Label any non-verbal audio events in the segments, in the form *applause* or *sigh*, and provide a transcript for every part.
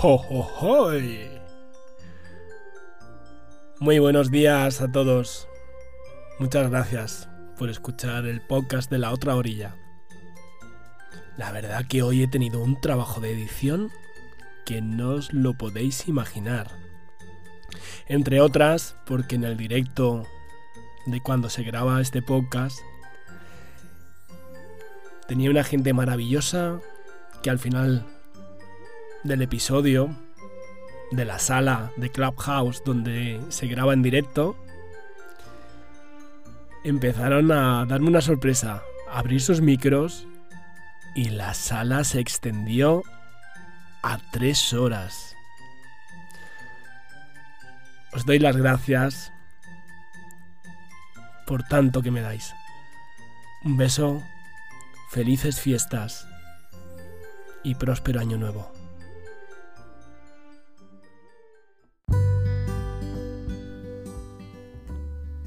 ¡Jo, jo, hoy! Muy buenos días a todos. Muchas gracias por escuchar el podcast de la otra orilla. La verdad que hoy he tenido un trabajo de edición que no os lo podéis imaginar. Entre otras, porque en el directo de cuando se graba este podcast tenía una gente maravillosa que al final del episodio de la sala de Clubhouse donde se graba en directo, empezaron a darme una sorpresa, abrir sus micros y la sala se extendió a tres horas. Os doy las gracias por tanto que me dais. Un beso, felices fiestas y próspero año nuevo.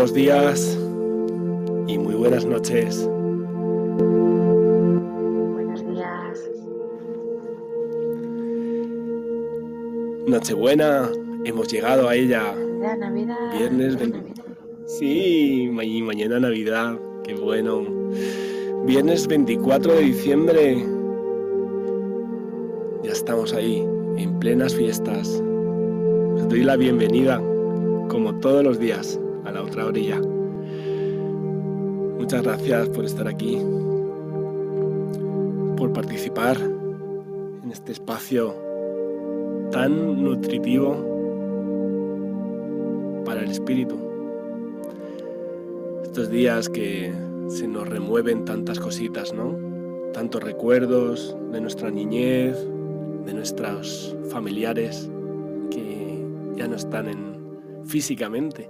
Buenos días y muy buenas noches. Buenos días. Nochebuena, hemos llegado a ella. La Navidad. Viernes 20. Navidad. Sí, ma- mañana Navidad, qué bueno. Viernes 24 de diciembre. Ya estamos ahí, en plenas fiestas. Os doy la bienvenida, como todos los días, la otra orilla. Muchas gracias por estar aquí, por participar en este espacio tan nutritivo para el espíritu. Estos días que se nos remueven tantas cositas, ¿no? Tantos recuerdos de nuestra niñez, de nuestros familiares que ya no están en físicamente.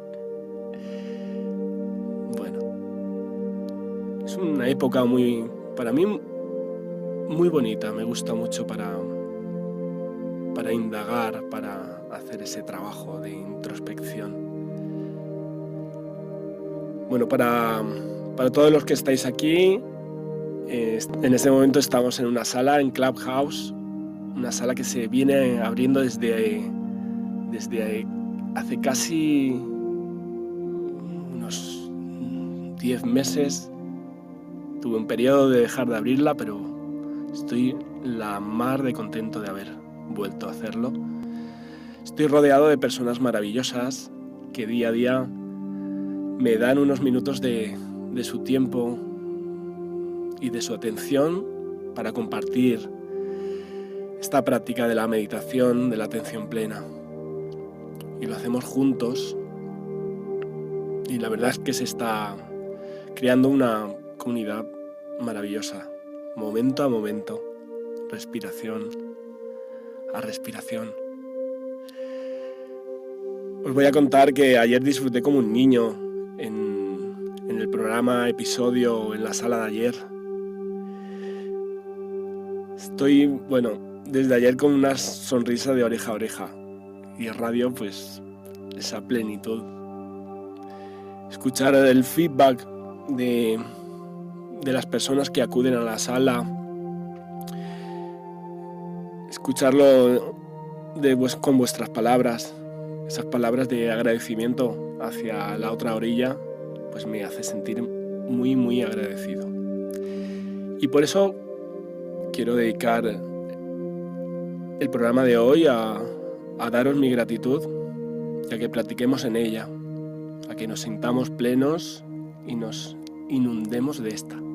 Es una época muy, para mí, muy bonita. Me gusta mucho para, para indagar, para hacer ese trabajo de introspección. Bueno, para, para todos los que estáis aquí, en este momento estamos en una sala, en Clubhouse, una sala que se viene abriendo desde, desde hace casi unos 10 meses. Tuve un periodo de dejar de abrirla, pero estoy la mar de contento de haber vuelto a hacerlo. Estoy rodeado de personas maravillosas que día a día me dan unos minutos de, de su tiempo y de su atención para compartir esta práctica de la meditación, de la atención plena. Y lo hacemos juntos y la verdad es que se está creando una comunidad maravillosa, momento a momento, respiración a respiración. Os voy a contar que ayer disfruté como un niño en, en el programa, episodio, en la sala de ayer. Estoy, bueno, desde ayer con una sonrisa de oreja a oreja. Y radio, pues, esa plenitud. Escuchar el feedback de, de las personas que acuden a la sala. Escucharlo con vuestras palabras, esas palabras de agradecimiento hacia la otra orilla, pues me hace sentir muy, muy agradecido. Y por eso quiero dedicar el programa de hoy a, a daros mi gratitud, ya que platiquemos en ella, a que nos sintamos plenos y nos inundemos de esta.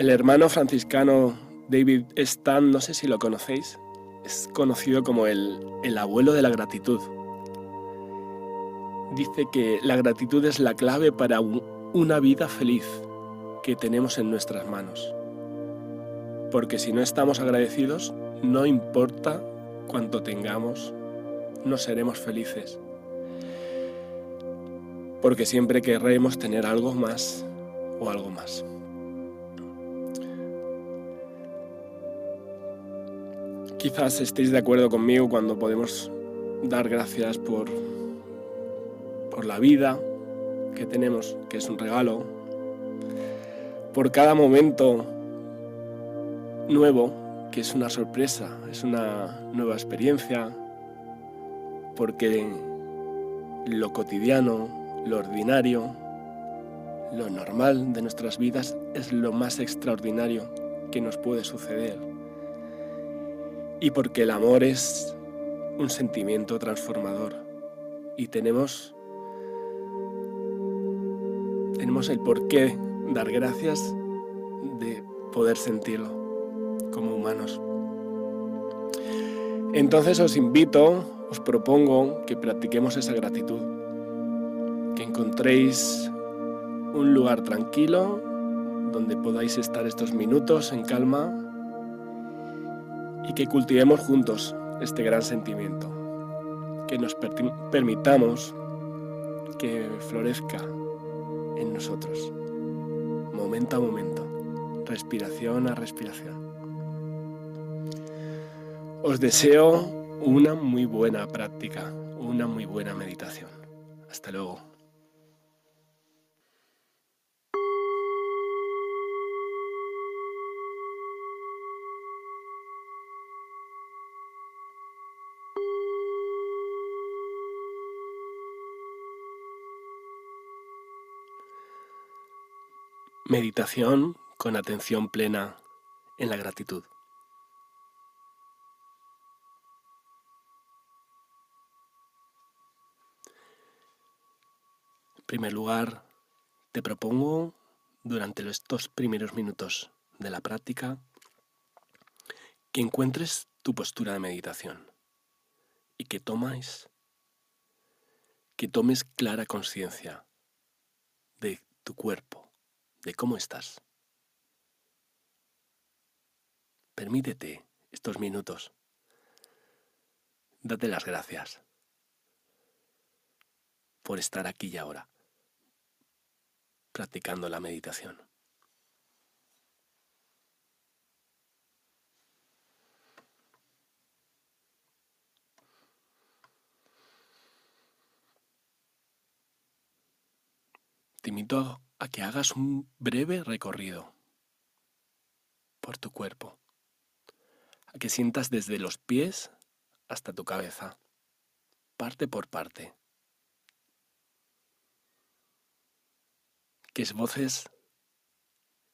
El hermano franciscano David Stan, no sé si lo conocéis, es conocido como el, el abuelo de la gratitud. Dice que la gratitud es la clave para una vida feliz que tenemos en nuestras manos. Porque si no estamos agradecidos, no importa cuánto tengamos, no seremos felices. Porque siempre querremos tener algo más o algo más. Quizás estéis de acuerdo conmigo cuando podemos dar gracias por, por la vida que tenemos, que es un regalo, por cada momento nuevo, que es una sorpresa, es una nueva experiencia, porque lo cotidiano, lo ordinario, lo normal de nuestras vidas es lo más extraordinario que nos puede suceder y porque el amor es un sentimiento transformador y tenemos tenemos el porqué dar gracias de poder sentirlo como humanos. Entonces os invito, os propongo que practiquemos esa gratitud, que encontréis un lugar tranquilo donde podáis estar estos minutos en calma y que cultivemos juntos este gran sentimiento, que nos permitamos que florezca en nosotros, momento a momento, respiración a respiración. Os deseo una muy buena práctica, una muy buena meditación. Hasta luego. Meditación con atención plena en la gratitud. En primer lugar, te propongo durante estos primeros minutos de la práctica que encuentres tu postura de meditación y que tomes que tomes clara conciencia de tu cuerpo de cómo estás. Permítete estos minutos. Date las gracias por estar aquí y ahora, practicando la meditación. Te a que hagas un breve recorrido por tu cuerpo, a que sientas desde los pies hasta tu cabeza, parte por parte. Que esboces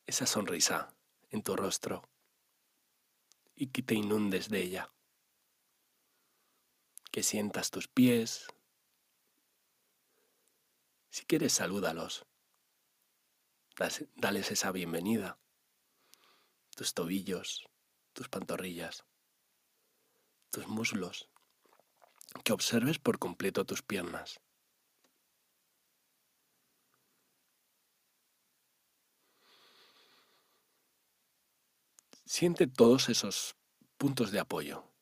esa sonrisa en tu rostro y que te inundes de ella. Que sientas tus pies. Si quieres, salúdalos dales esa bienvenida. Tus tobillos, tus pantorrillas, tus muslos. Que observes por completo tus piernas. Siente todos esos puntos de apoyo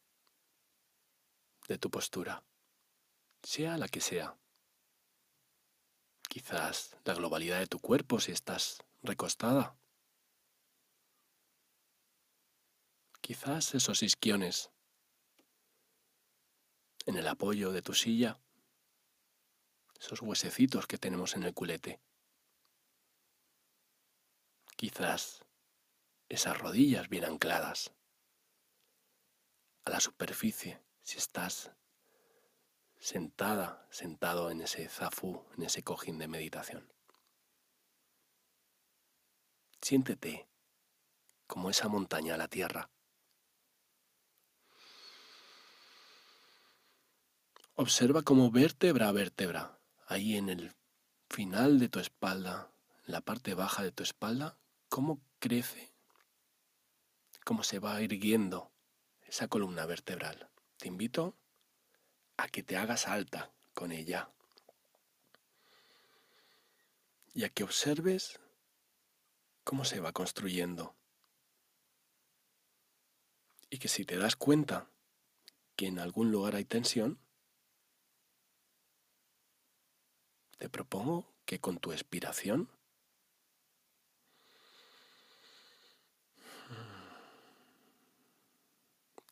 de tu postura, sea la que sea quizás la globalidad de tu cuerpo si estás recostada. Quizás esos isquiones en el apoyo de tu silla, esos huesecitos que tenemos en el culete. Quizás esas rodillas bien ancladas a la superficie si estás sentada, sentado en ese zafú, en ese cojín de meditación. Siéntete como esa montaña la tierra. Observa como vértebra a vértebra, ahí en el final de tu espalda, en la parte baja de tu espalda, cómo crece, cómo se va irguiendo esa columna vertebral. Te invito a que te hagas alta con ella y a que observes cómo se va construyendo. Y que si te das cuenta que en algún lugar hay tensión, te propongo que con tu expiración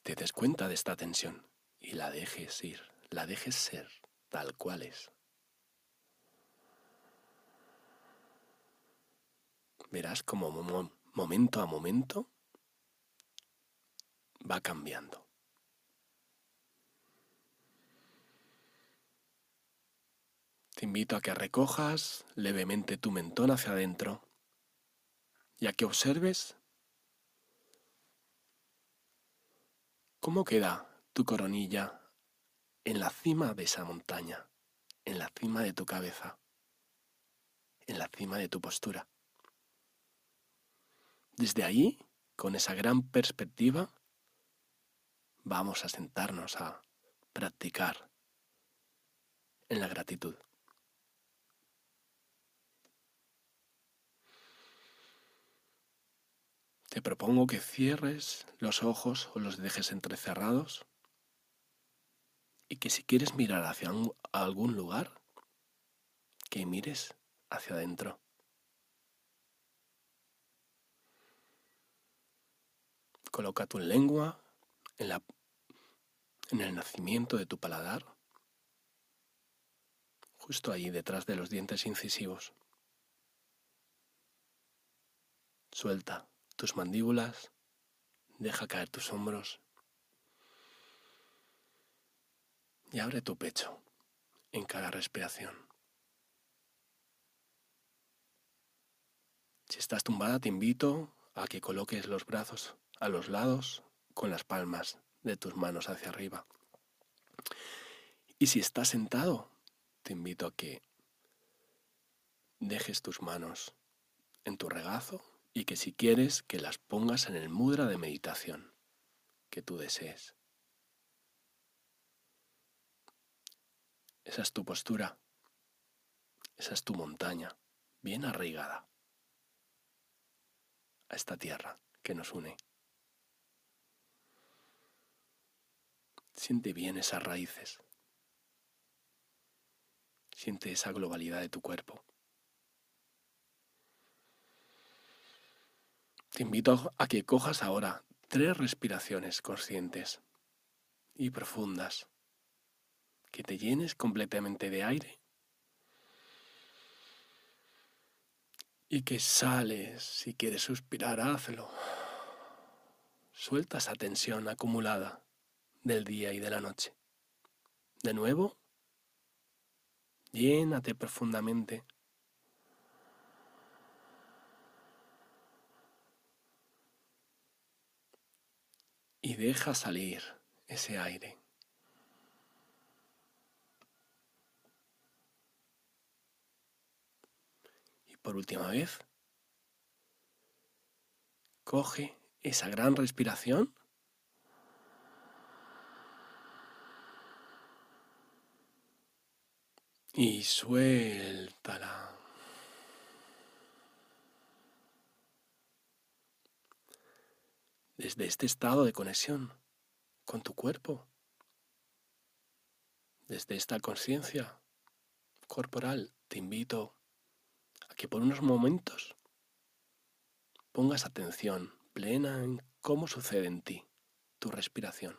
te des cuenta de esta tensión y la dejes ir, la dejes ser tal cual es. Verás como momento a momento va cambiando. Te invito a que recojas levemente tu mentón hacia adentro y a que observes cómo queda tu coronilla en la cima de esa montaña, en la cima de tu cabeza, en la cima de tu postura. Desde ahí, con esa gran perspectiva, vamos a sentarnos a practicar en la gratitud. Te propongo que cierres los ojos o los dejes entrecerrados y que si quieres mirar hacia algún lugar, que mires hacia adentro. Coloca tu lengua en, la, en el nacimiento de tu paladar, justo ahí detrás de los dientes incisivos. Suelta tus mandíbulas, deja caer tus hombros y abre tu pecho en cada respiración. Si estás tumbada, te invito a que coloques los brazos a los lados con las palmas de tus manos hacia arriba. Y si estás sentado, te invito a que dejes tus manos en tu regazo y que si quieres que las pongas en el mudra de meditación que tú desees. Esa es tu postura, esa es tu montaña, bien arraigada a esta tierra que nos une. Siente bien esas raíces. Siente esa globalidad de tu cuerpo. Te invito a que cojas ahora tres respiraciones conscientes y profundas, que te llenes completamente de aire y que sales, si quieres suspirar, hazlo. Suelta esa tensión acumulada del día y de la noche. De nuevo, llénate profundamente y deja salir ese aire. Por última vez, coge esa gran respiración. Y suéltala. desde este estado de conexión con tu cuerpo, desde esta conciencia corporal, te invito que por unos momentos pongas atención plena en cómo sucede en ti tu respiración.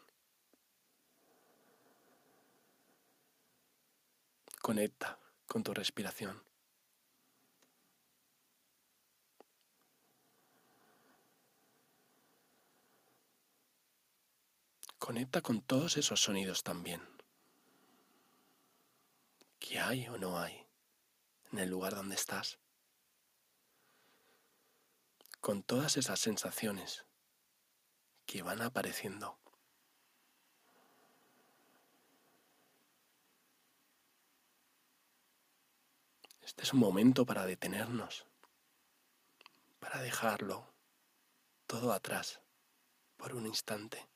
Conecta con tu respiración. Conecta con todos esos sonidos también. ¿Qué hay o no hay en el lugar donde estás? con todas esas sensaciones que van apareciendo. Este es un momento para detenernos, para dejarlo todo atrás por un instante.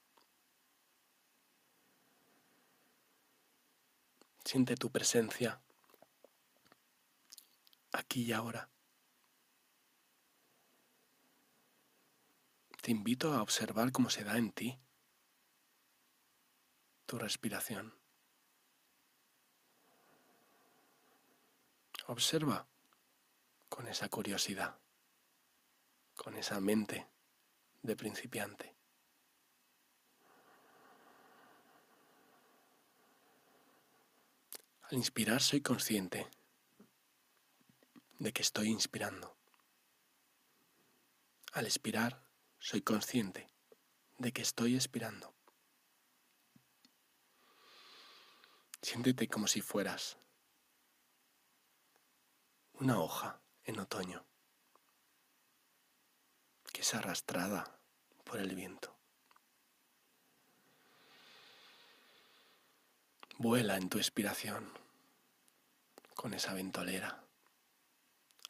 Siente tu presencia aquí y ahora. Te invito a observar cómo se da en ti tu respiración. Observa con esa curiosidad, con esa mente de principiante. Al inspirar soy consciente de que estoy inspirando. Al expirar soy consciente de que estoy expirando. Siéntete como si fueras una hoja en otoño que es arrastrada por el viento. Vuela en tu expiración con esa ventolera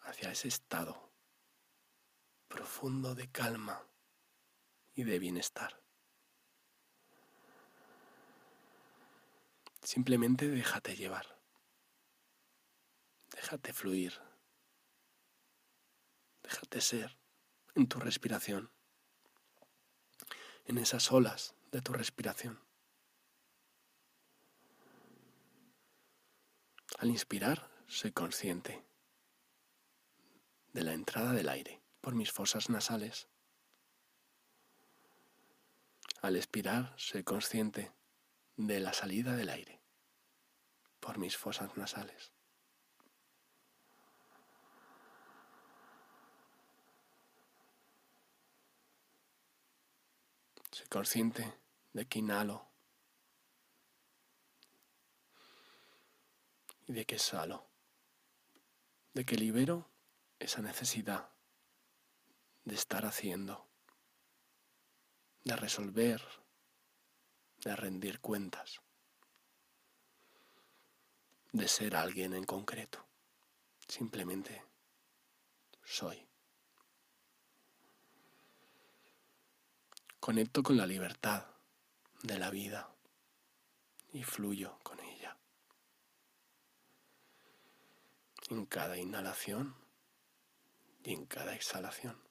hacia ese estado profundo de calma y de bienestar. Simplemente déjate llevar, déjate fluir, déjate ser en tu respiración, en esas olas de tu respiración. Al inspirar, soy consciente de la entrada del aire por mis fosas nasales. Al expirar, soy consciente de la salida del aire por mis fosas nasales. Soy consciente de que inhalo y de que exhalo, de que libero esa necesidad de estar haciendo, de resolver, de rendir cuentas, de ser alguien en concreto. Simplemente soy. Conecto con la libertad de la vida y fluyo con ella. En cada inhalación y en cada exhalación.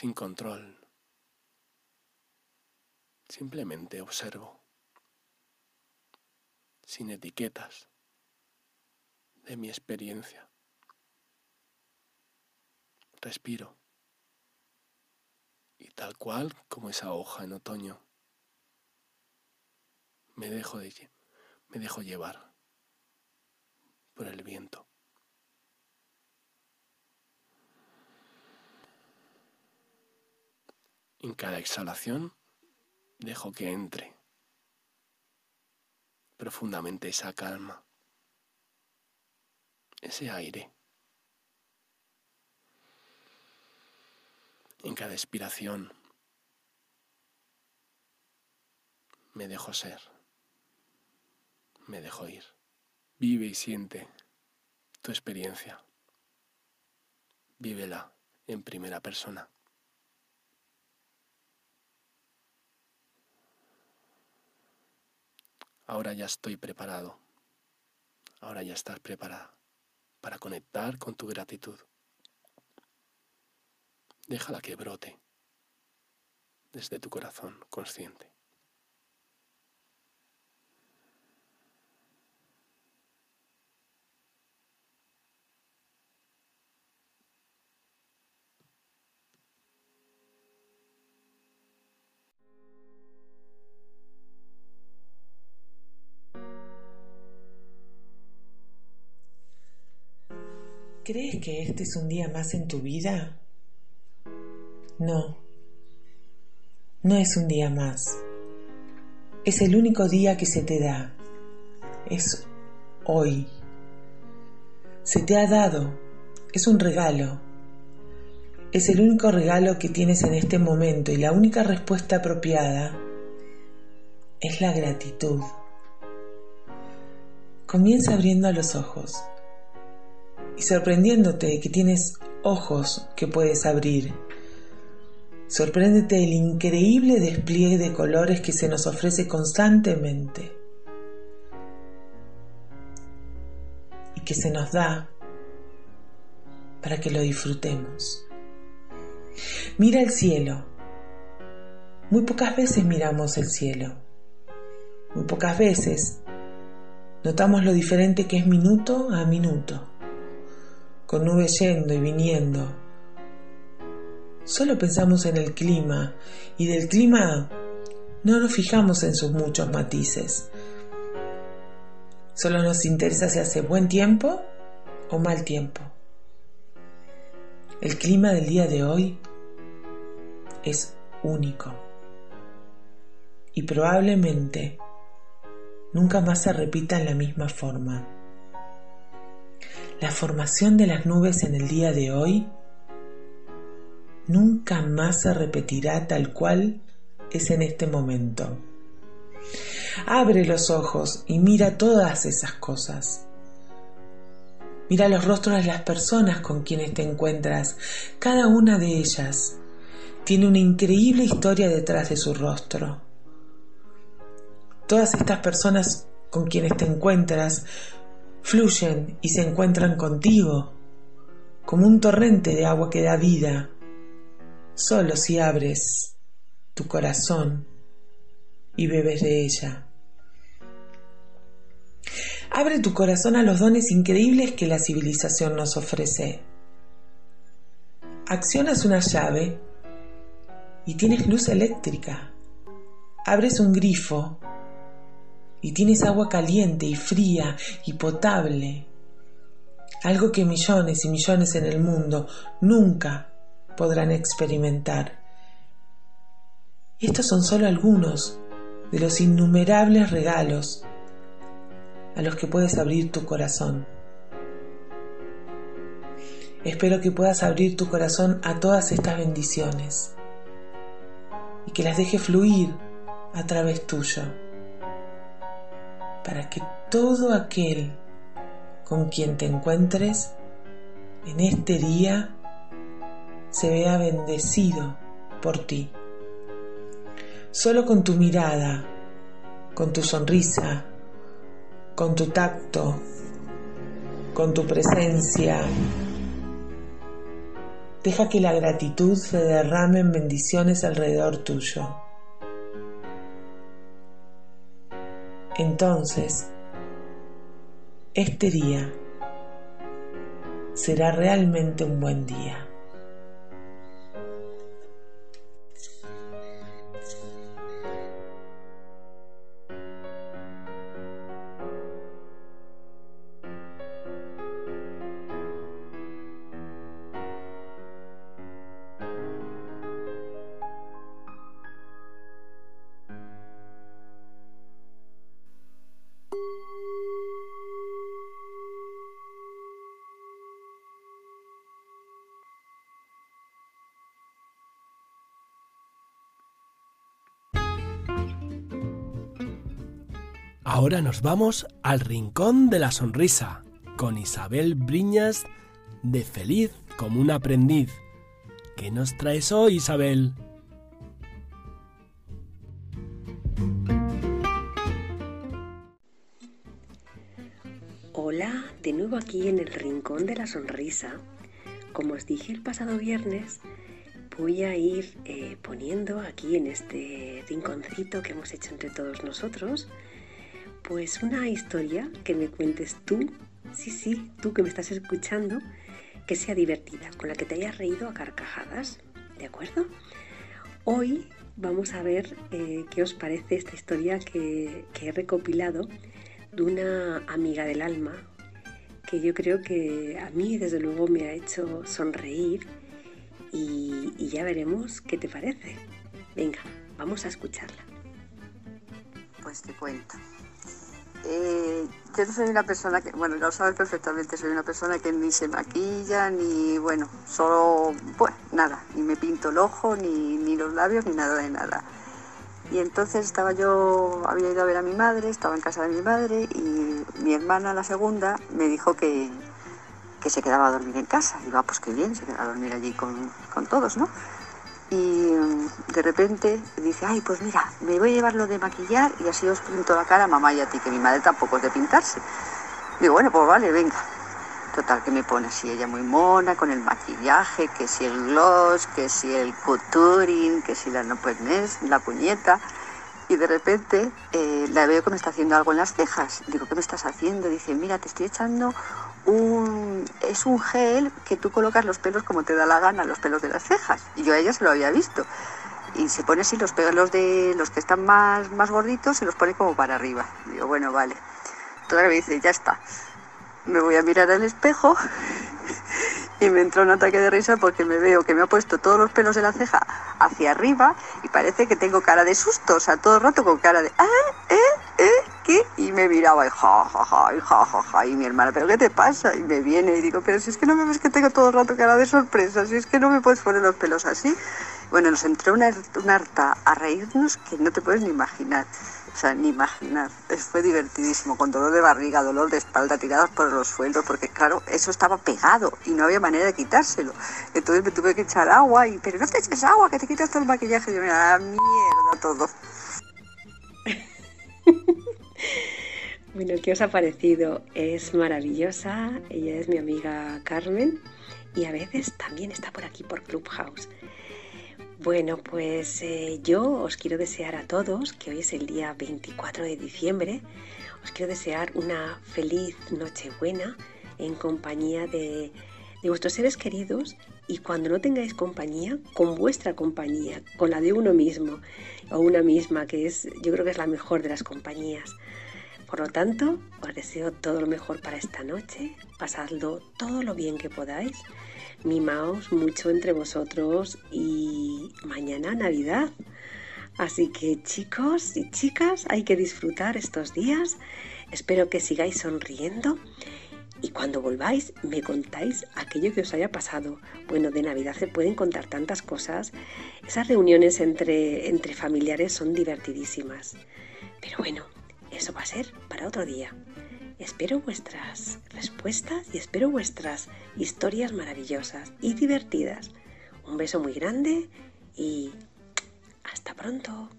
Sin control. Simplemente observo. Sin etiquetas de mi experiencia. Respiro. Y tal cual como esa hoja en otoño, me dejo, de, me dejo llevar por el viento. En cada exhalación dejo que entre profundamente esa calma, ese aire. En cada expiración me dejo ser, me dejo ir. Vive y siente tu experiencia. Vívela en primera persona. Ahora ya estoy preparado. Ahora ya estás preparada para conectar con tu gratitud. Déjala que brote desde tu corazón consciente. ¿Crees que este es un día más en tu vida? No, no es un día más. Es el único día que se te da. Es hoy. Se te ha dado. Es un regalo. Es el único regalo que tienes en este momento y la única respuesta apropiada es la gratitud. Comienza abriendo los ojos y sorprendiéndote que tienes ojos que puedes abrir. Sorpréndete del increíble despliegue de colores que se nos ofrece constantemente y que se nos da para que lo disfrutemos. Mira el cielo. Muy pocas veces miramos el cielo. Muy pocas veces notamos lo diferente que es minuto a minuto, con nubes yendo y viniendo Solo pensamos en el clima y del clima no nos fijamos en sus muchos matices. Solo nos interesa si hace buen tiempo o mal tiempo. El clima del día de hoy es único y probablemente nunca más se repita en la misma forma. La formación de las nubes en el día de hoy nunca más se repetirá tal cual es en este momento. Abre los ojos y mira todas esas cosas. Mira los rostros de las personas con quienes te encuentras. Cada una de ellas tiene una increíble historia detrás de su rostro. Todas estas personas con quienes te encuentras fluyen y se encuentran contigo como un torrente de agua que da vida solo si abres tu corazón y bebes de ella. Abre tu corazón a los dones increíbles que la civilización nos ofrece. Accionas una llave y tienes luz eléctrica. Abres un grifo y tienes agua caliente y fría y potable. Algo que millones y millones en el mundo nunca podrán experimentar. Estos son solo algunos de los innumerables regalos a los que puedes abrir tu corazón. Espero que puedas abrir tu corazón a todas estas bendiciones y que las deje fluir a través tuyo, para que todo aquel con quien te encuentres en este día se vea bendecido por ti. Solo con tu mirada, con tu sonrisa, con tu tacto, con tu presencia, deja que la gratitud se derrame en bendiciones alrededor tuyo. Entonces, este día será realmente un buen día. Ahora nos vamos al Rincón de la Sonrisa con Isabel Briñas de Feliz como un aprendiz. ¿Qué nos traes hoy, Isabel? De nuevo aquí en el Rincón de la Sonrisa. Como os dije el pasado viernes, voy a ir eh, poniendo aquí en este rinconcito que hemos hecho entre todos nosotros pues una historia que me cuentes tú, sí, sí, tú que me estás escuchando, que sea divertida, con la que te hayas reído a carcajadas, ¿de acuerdo? Hoy vamos a ver eh, qué os parece esta historia que, he recopilado de una amiga del alma que yo creo que a mí desde luego me ha hecho sonreír y, ya veremos qué te parece. Venga, vamos a escucharla. Pues te cuento. Eh, yo no soy una persona que, bueno, lo sabes perfectamente, soy una persona que ni se maquilla, ni, bueno, solo, pues nada, ni me pinto el ojo, ni, ni los labios, ni nada de nada. Y entonces estaba yo, había ido a ver a mi madre, estaba en casa de mi madre y mi hermana, la segunda, me dijo que, que se quedaba a dormir en casa. Y va, pues qué bien, se quedaba a dormir allí con, con todos, ¿no? y mm, de repente dice, ay, pues mira, me voy a llevar lo de maquillar y así os pinto la cara a mamá y a ti, que mi madre tampoco es de pintarse. Digo, bueno, pues vale, venga. Total, que me pone así ella muy mona, con el maquillaje, que si el gloss, que si el couturining, que si la no pues, la puñeta. Y de repente eh, la veo que me está haciendo algo en las cejas. Digo, ¿qué me estás haciendo? Dice, mira, te estoy echando un... Es un gel que tú colocas los pelos como te da la gana, los pelos de las cejas. Y yo a ella se lo había visto. Y se pone así los pelos de los que están más, más gorditos, se los pone como para arriba. Digo, bueno, vale. Todavía me dice, ya está me voy a mirar al espejo y me entra un ataque de risa porque me veo que me ha puesto todos los pelos de la ceja hacia arriba y parece que tengo cara de susto, o sea, todo el rato con cara de, ¿ah? ¿eh? ¿eh? ¿qué? Y me miraba y ja, ja, ja, y ja, ja, ja, y mi hermana, ¿pero qué te pasa? Y me viene y digo, pero si es que no me ves que tengo todo el rato cara de sorpresa, si es que no me puedes poner los pelos así. Bueno, nos entró una, una harta a reírnos que no te puedes ni imaginar. Sea, ni imaginar. Fue divertidísimo, con dolor de barriga, dolor de espalda, tirados por los suelos, porque claro, eso estaba pegado y no había manera de quitárselo. Entonces me tuve que echar agua y, pero no te eches agua, que te quitas todo el maquillaje. Y yo, mira, mierda todo. *laughs* bueno, ¿qué os ha parecido? Es maravillosa, ella es mi amiga Carmen y a veces también está por aquí por Clubhouse. Bueno, pues eh, yo os quiero desear a todos, que hoy es el día 24 de diciembre, os quiero desear una feliz Nochebuena en compañía de, de vuestros seres queridos y cuando no tengáis compañía, con vuestra compañía, con la de uno mismo o una misma, que es, yo creo que es la mejor de las compañías. Por lo tanto, os deseo todo lo mejor para esta noche, pasadlo todo lo bien que podáis mimaos mucho entre vosotros y mañana Navidad. Así que chicos y chicas, hay que disfrutar estos días. Espero que sigáis sonriendo y cuando volváis me contáis aquello que os haya pasado. Bueno, de Navidad se pueden contar tantas cosas. Esas reuniones entre, entre familiares son divertidísimas. Pero bueno, eso va a ser para otro día. Espero vuestras respuestas y espero vuestras historias maravillosas y divertidas. Un beso muy grande y hasta pronto.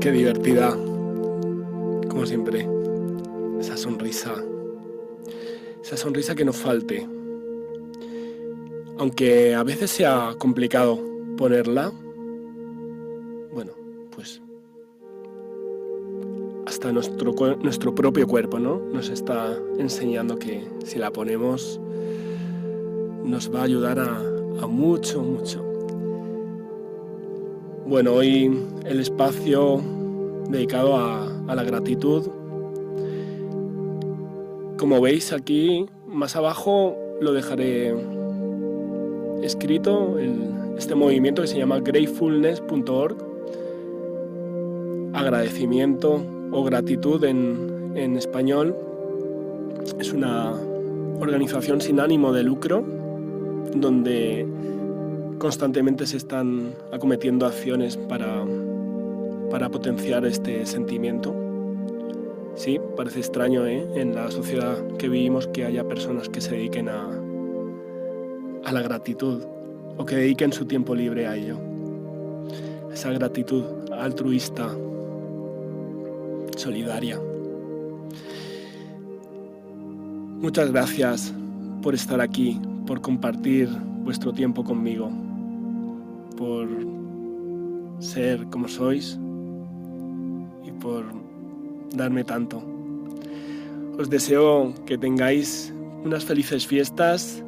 Qué divertida, como siempre, esa sonrisa, esa sonrisa que nos falte aunque a veces sea complicado ponerla, bueno, pues hasta nuestro, nuestro propio cuerpo ¿no? nos está enseñando que si la ponemos nos va a ayudar a, mucho, mucho. Bueno, hoy el espacio dedicado a, a la gratitud. Como veis aquí, más abajo lo dejaré escrito este movimiento que se llama gratefulness.org, agradecimiento o gratitud en, español. Es una organización sin ánimo de lucro donde constantemente se están acometiendo acciones para, para potenciar este sentimiento. Sí, parece extraño ¿eh? en la sociedad que vivimos que haya personas que se dediquen a, a la gratitud o que dediquen su tiempo libre a ello. Esa gratitud altruista, solidaria. Muchas gracias por estar aquí, por compartir vuestro tiempo conmigo, por ser como sois y por darme tanto. Os deseo que tengáis unas felices fiestas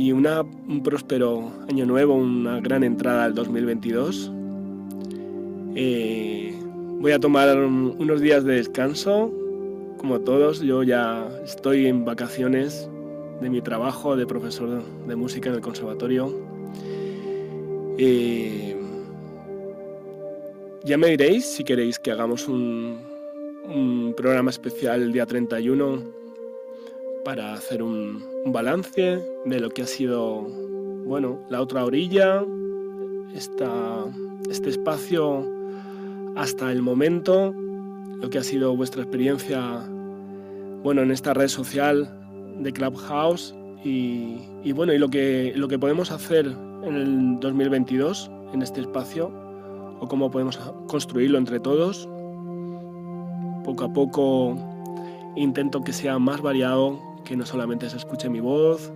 y un próspero año nuevo, una gran entrada al 2022. Eh, voy a tomar unos días de descanso, como todos. Yo ya estoy en vacaciones de mi trabajo de profesor de música en el conservatorio. Eh, ya me diréis si queréis que hagamos un, un programa especial el día 31 para hacer un, balance de lo que ha sido, bueno, la otra orilla, esta, este espacio hasta el momento, lo que ha sido vuestra experiencia, bueno, en esta red social de Clubhouse y, bueno, y lo que, lo que podemos hacer en el 2022 en este espacio o cómo podemos construirlo entre todos. Poco a poco intento que sea más variado, que no solamente se escuche mi voz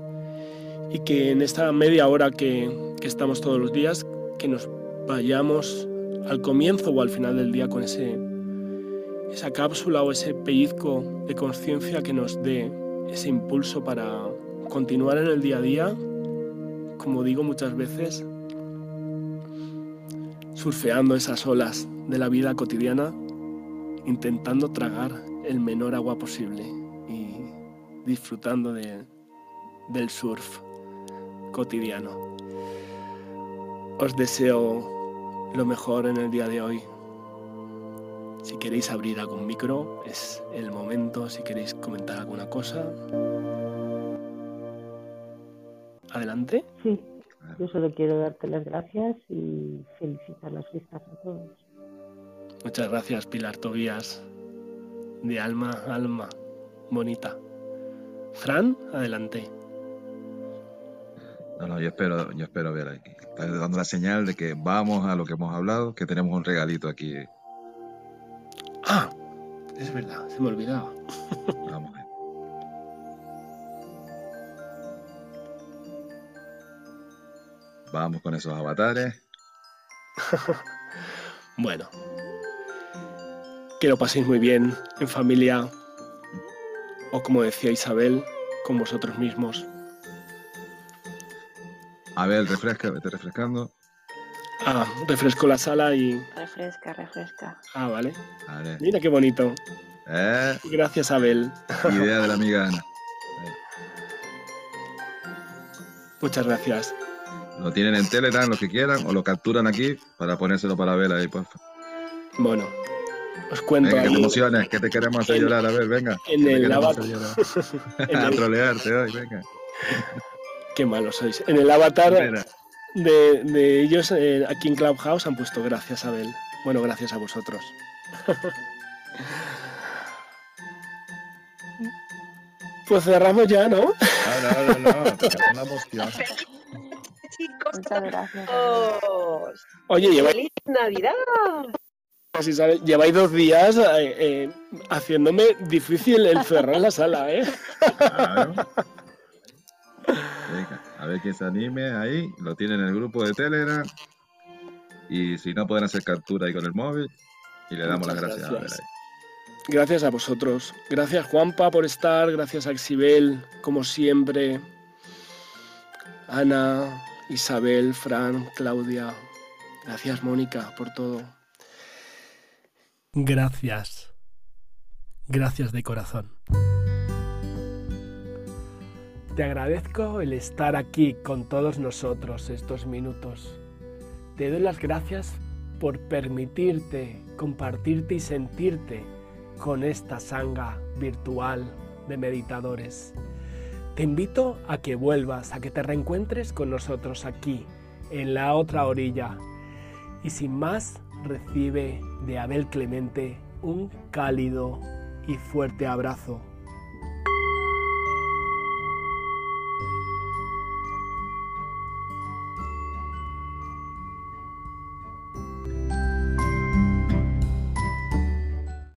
y que en esta media hora que, estamos todos los días, que nos vayamos al comienzo o al final del día con ese, esa cápsula o ese pellizco de conciencia que nos dé ese impulso para continuar en el día a día, como digo muchas veces, surfeando esas olas de la vida cotidiana, intentando tragar el menor agua posible disfrutando de, del surf cotidiano. Os deseo lo mejor en el día de hoy. Si queréis abrir algún micro, es el momento. Si queréis comentar alguna cosa. Adelante. Sí, yo solo quiero darte las gracias y felicitar las fiestas a todos. Muchas gracias, Pilar Tobías. De alma a alma. Bonita. Fran, adelante. No, no, yo espero, yo espero ver aquí. Está dando la señal de que vamos a lo que hemos hablado, que tenemos un regalito aquí. Ah, es verdad, se me olvidaba. *laughs* Vamos. Vamos con esos avatares. *laughs* Bueno, que lo paséis muy bien en familia o como decía Isabel, con vosotros mismos. A ver, refresca, vete refrescando. Ah, refresco la sala y... Refresca, refresca. Ah, vale. Vale. Mira qué bonito. Eh, Gracias, Abel. *laughs* idea de la amiga Ana. Muchas gracias. Lo tienen en Telegram, lo que quieran, o lo capturan aquí para ponérselo para ver ahí, porfa. Bueno, os cuento Venga, que te emociones, que te queremos hacer en- llorar, a ver, venga. en el avatar. *laughs* *laughs* a trolearte hoy, venga. Qué malos sois. En el avatar de, de ellos eh, aquí en Clubhouse han puesto gracias, Abel. Bueno, gracias a vosotros. *laughs* Pues cerramos ya, ¿no? No, no, no, no, una emoción. Chicos, Muchas gracias. Oye, ¡Feliz Navidad! Si sabes, lleváis dos días eh, eh, haciéndome difícil el cerrar la sala, ¿eh? Claro. *laughs* Venga, a ver quién se anime ahí. Lo tienen en el grupo de Telegram. Y si no, pueden hacer captura ahí con el móvil. Y le damos las gracias. a gracias. a vosotros. Gracias Juanpa por estar. Gracias a Exibel, como siempre. Ana, Isabel, Fran, Claudia. Gracias Mónica por todo. Gracias. Gracias de corazón. Te agradezco el estar aquí con todos nosotros estos minutos. Te doy las gracias por permitirte compartirte y sentirte con esta sanga virtual de meditadores. Te invito a que vuelvas, a que te reencuentres con nosotros aquí, en la otra orilla. Y sin más, recibe de Abel Clemente un cálido y fuerte abrazo